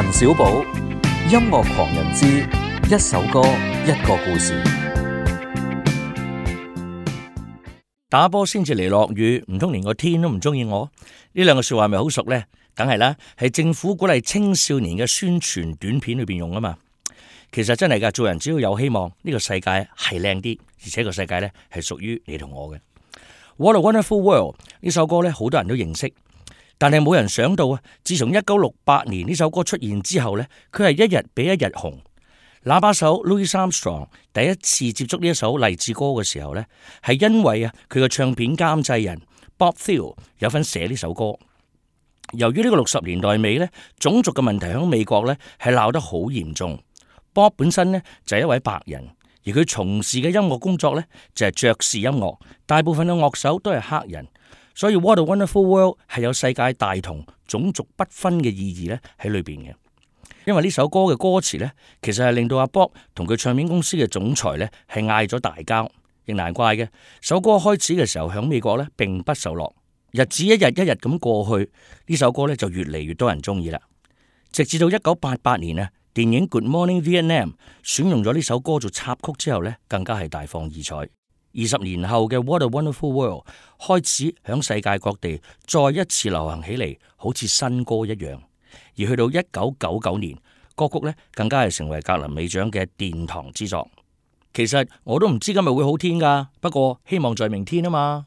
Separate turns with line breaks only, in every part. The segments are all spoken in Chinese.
陈小宝，音乐狂人之一首歌一个故事，
打波先至嚟落雨，唔通连个天都唔中意我？呢两个说话咪好熟呢？梗系啦，系政府鼓励青少年嘅宣传短片里边用啊嘛。其实真系噶，做人只要有希望，呢个世界系靓啲，而且个世界呢系属于你同我嘅。What a wonderful world 呢首歌呢，好多人都认识。但系冇人想到啊！自从一九六八年呢首歌出现之后呢佢系一日比一日红。喇叭手 l o u i s Armstrong 第一次接触呢一首励志歌嘅时候呢系因为啊佢嘅唱片监制人 Bob t h i e l 有份写呢首歌。由于呢个六十年代尾呢种族嘅问题喺美国呢系闹得好严重。Bob 本身呢就系一位白人，而佢从事嘅音乐工作呢就系爵士音乐，大部分嘅乐手都系黑人。所以《What a Wonderful World》係有世界大同、種族不分嘅意義咧喺裏边嘅，因為呢首歌嘅歌詞咧，其實係令到阿 Bob 同佢唱片公司嘅總裁咧係嗌咗大交，亦難怪嘅。首歌開始嘅時候响美國咧並不受落，日子一日一日咁過去，呢首歌咧就越嚟越多人中意啦。直至到一九八八年啊，電影《Good Morning Vietnam》選用咗呢首歌做插曲之後咧，更加係大放異彩。二十年后嘅 What a Wonderful World 开始响世界各地再一次流行起嚟，好似新歌一样。而去到一九九九年，歌曲咧更加系成为格林美奖嘅殿堂之作。其实我都唔知今日会好天噶，不过希望在明天啊嘛。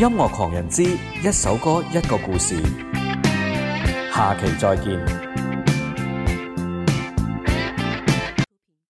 音樂狂人之一首歌一個故事，下期再見。